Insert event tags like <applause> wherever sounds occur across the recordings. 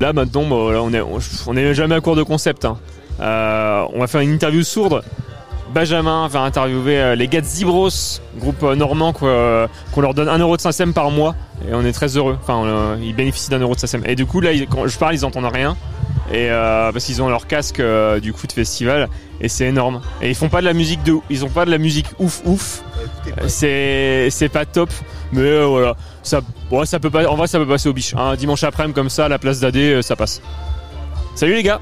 Là maintenant, on est on est jamais à court de concept. hein. Euh, on va faire une interview sourde. Benjamin va interviewer euh, les gars de Zibros, groupe euh, normand qu'on leur donne 1 euro de SACEM par mois et on est très heureux. Enfin, ils bénéficient d'un euro de SACEM. Et du coup là, quand je parle, ils entendent rien. Et euh, parce qu'ils ont leur casque euh, du coup de festival et c'est énorme. Et ils font pas de la musique de, ils ont pas de la musique ouf ouf. Euh, C'est c'est pas top, mais euh, voilà, ça, ouais, ça peut pas, en vrai ça peut passer au biche. Un dimanche après-midi comme ça, à la place d'AD, euh, ça passe. Salut les gars.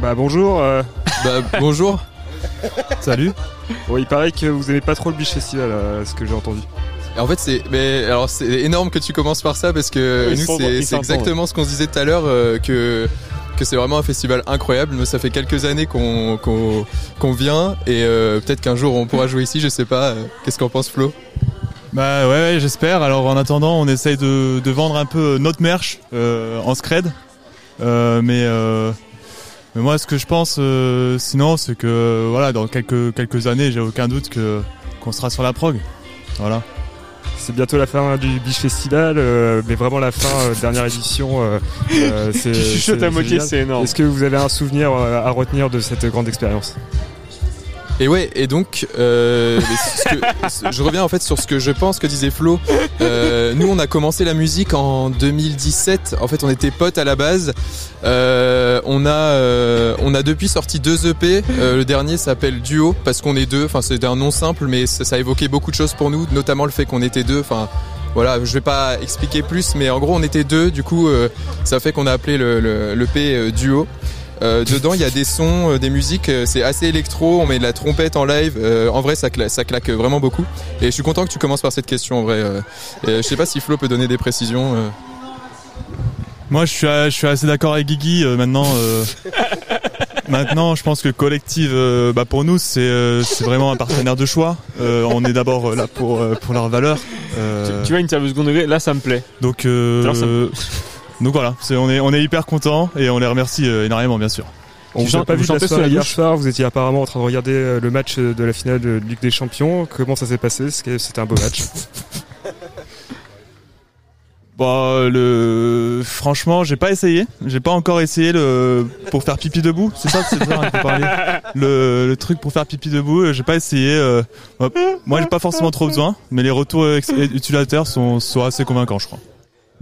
Bah bonjour. euh, <laughs> Bah, bonjour. Salut. <laughs> Bon, il paraît que vous aimez pas trop le Beach Festival, euh, ce que j'ai entendu. Et En fait, c'est mais alors c'est énorme que tu commences par ça parce que nous c'est exactement ce qu'on se disait tout à l'heure euh, que que c'est vraiment un festival incroyable. Nous, ça fait quelques années qu'on vient et euh, peut-être qu'un jour on pourra jouer ici. Je sais pas. euh, Qu'est-ce qu'en pense Flo? Bah ouais, ouais, j'espère. Alors en attendant, on essaye de, de vendre un peu notre merch euh, en scred. Euh, mais, euh, mais moi, ce que je pense, euh, sinon, c'est que voilà, dans quelques quelques années, j'ai aucun doute qu'on sera sur la prog. Voilà. C'est bientôt la fin du Beach Festival, euh, mais vraiment la fin, euh, dernière édition. euh, euh, <laughs> c'est- Tu chuchotes c'est à moitié, c'est énorme. Est-ce que vous avez un souvenir à retenir de cette grande expérience? Et ouais, et donc, euh, je reviens en fait sur ce que je pense que disait Flo. Euh, nous, on a commencé la musique en 2017. En fait, on était potes à la base. Euh, on a, on a depuis sorti deux EP. Le dernier s'appelle Duo parce qu'on est deux. Enfin, c'était un nom simple, mais ça, ça a évoqué beaucoup de choses pour nous, notamment le fait qu'on était deux. Enfin. Voilà, je vais pas expliquer plus, mais en gros on était deux, du coup ça fait qu'on a appelé le, le, Duo. Euh, dedans, il y a des sons, euh, des musiques, euh, c'est assez électro, on met de la trompette en live. Euh, en vrai, ça, cla- ça claque vraiment beaucoup. Et je suis content que tu commences par cette question, en vrai. euh. Et, euh, je sais pas si Flo peut donner des précisions. euh. Moi, je suis, je suis assez d'accord avec Guigui. euh, maintenant, euh, <laughs> maintenant, je pense que Collective, euh, bah, pour nous, c'est euh, c'est vraiment un partenaire de choix. Euh, on est d'abord euh, là pour euh, pour leurs valeurs. Euh, Tu, tu vois une interview second degré, là ça me plaît. donc, euh, Alors, ça me- donc voilà, on est on est hyper content et on les remercie euh, énormément, bien sûr. On vous a pas vous vu la soirée la hier soir, vous étiez apparemment en train de regarder euh, le match de la finale de Ligue des Champions. Comment ça s'est passé? C'était un beau match? <laughs> Bah le franchement, j'ai pas essayé. J'ai pas encore essayé le pour faire pipi debout. C'est ça, c'est. Le, le truc pour faire pipi debout, euh, j'ai pas essayé. euh, hop. Moi, j'ai pas forcément trop besoin, mais les retours utilisateurs sont sont assez convaincants, je crois.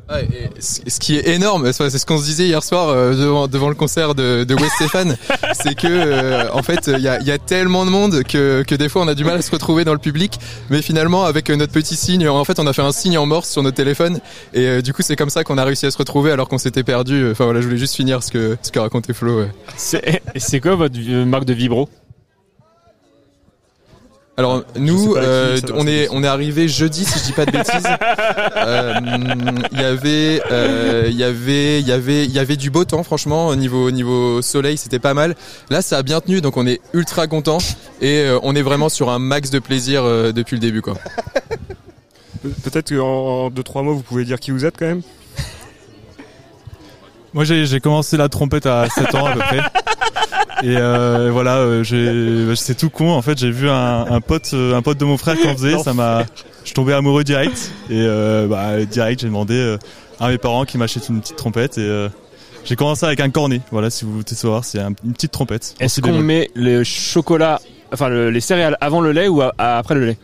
Ouais, et ce qui est énorme, c'est ce qu'on se disait hier soir euh, devant, devant le concert de, de West Stéphane, <laughs> c'est que euh, en fait il y a, il y a tellement de monde que, que des fois on a du mal à se retrouver dans le public, mais finalement avec euh, notre petit signe, en fait on a fait un signe en morse sur notre téléphone et euh, du coup c'est comme ça qu'on a réussi à se retrouver alors qu'on s'était perdu. Enfin voilà, je voulais juste finir ce que ce que racontait Flo. ouais. C'est c'est quoi votre marque de vibro? Alors nous, qui euh, on est on est arrivé jeudi si je dis pas de bêtises. <laughs> Euh, Il y avait euh, il y avait il y avait il y avait du beau temps franchement au niveau au niveau soleil c'était pas mal. Là ça a bien tenu donc on est ultra content et euh, on est vraiment sur un max de plaisir euh, depuis le début quoi. Pe- Peut-être qu'en en deux trois mots vous pouvez dire qui vous êtes quand même. Moi, j'ai j'ai commencé la trompette à 7 ans à peu près. <laughs> Et euh, voilà, euh, j'ai c'est tout con. En fait, j'ai vu un, un pote euh, un pote de mon frère qui en faisait, ça m'a je suis tombé amoureux direct et euh, bah direct, j'ai demandé euh, à mes parents qui m'achètent une petite trompette et euh, j'ai commencé avec un cornet. Voilà, si vous voulez savoir, c'est un- une petite trompette. Est-ce qu'on met le chocolat, enfin le- les céréales avant le lait ou après le lait?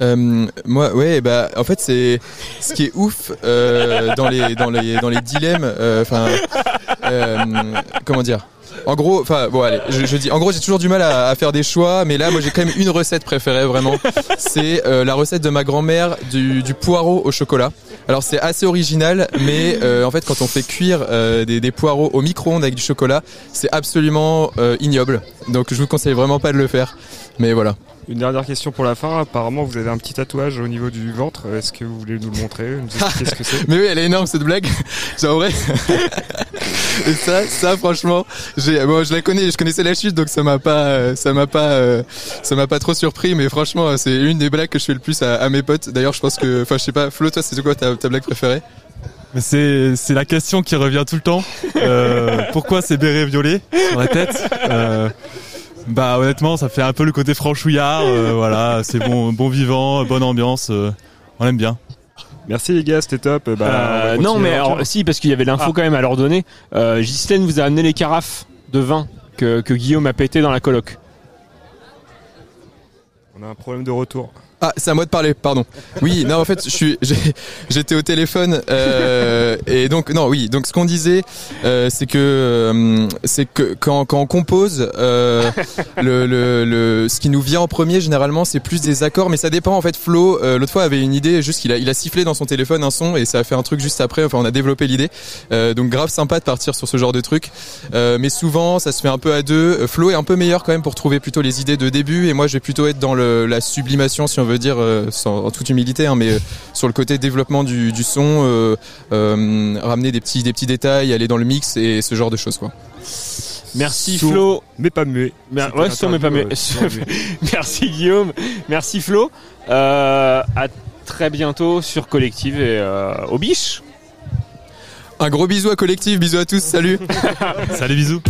Euh, moi, ouais, bah, en fait, c'est ce qui est ouf euh, dans les dans les dans les dilemmes. euh, Enfin, euh, comment dire? En gros, enfin, bon, allez, je, je dis, en gros, j'ai toujours du mal à, à faire des choix, mais là, moi, j'ai quand même une recette préférée, vraiment. C'est euh, la recette de ma grand-mère du, du poireau au chocolat. Alors, c'est assez original, mais euh, en fait, quand on fait cuire euh, des, des poireaux au micro-ondes avec du chocolat, c'est absolument euh, ignoble. Donc, je vous conseille vraiment pas de le faire. Mais voilà. Une dernière question pour la fin. Apparemment vous avez un petit tatouage au niveau du ventre. Est-ce que vous voulez nous le montrer, nous expliquer ce que c'est? <laughs> Mais oui, elle est énorme cette blague. C'est vrai. Et ça, ça franchement, j'ai, bon, je la connais, je connaissais la chute, donc ça m'a pas, euh, ça m'a pas, euh, ça m'a pas trop surpris. Mais franchement, c'est une des blagues que je fais le plus à, à mes potes. D'ailleurs, je pense que, enfin, je sais pas, Flo, toi, c'est quoi ta, ta blague préférée? C'est c'est la question qui revient tout le temps. Euh, <laughs> pourquoi c'est béret violet sur la tête? Euh, Bah honnêtement, ça fait un peu le côté franchouillard. euh, voilà, c'est bon, bon vivant, bonne ambiance. euh, on aime bien. Merci les gars, c'était top. Bah, Euh, non, mais alors, si, parce qu'il y avait l'info Ah. quand même à leur donner. Euh, Ghislaine vous a amené les carafes de vin que, que Guillaume a pété dans la coloc. on a un problème de retour. Ah, c'est à moi de parler, pardon. Oui, non, en fait, je suis, j'étais au téléphone euh, et donc non, oui, donc ce qu'on disait, euh, c'est que euh, c'est que quand, quand on compose, euh, le, le, le, ce qui nous vient en premier généralement, c'est plus des accords, mais ça dépend. En fait, Flo, euh, l'autre fois avait une idée, juste qu'il a, il a sifflé dans son téléphone un son et ça a fait un truc juste après. Enfin, on a développé l'idée, donc grave sympa de partir sur ce genre de truc. Mais souvent, ça se fait un peu à deux. Flo est un peu meilleur quand même pour trouver plutôt les idées de début, et moi, je vais plutôt être dans le, la sublimation, si on veut dire, euh, sans, en toute humilité, hein, mais euh, sur le côté développement du, du son, euh, euh, ramener des petits, des petits détails, aller dans le mix et ce genre de choses, quoi. Merci Sourd. Flo. Mais pas muet. Mer- ouais, sourd, mais pas muet. euh. <laughs> Merci Guillaume. Merci Flo. Euh, à très bientôt sur Collective et euh, au biche. Un gros bisou à collectif, bisous à tous, salut <laughs> Salut, bisous.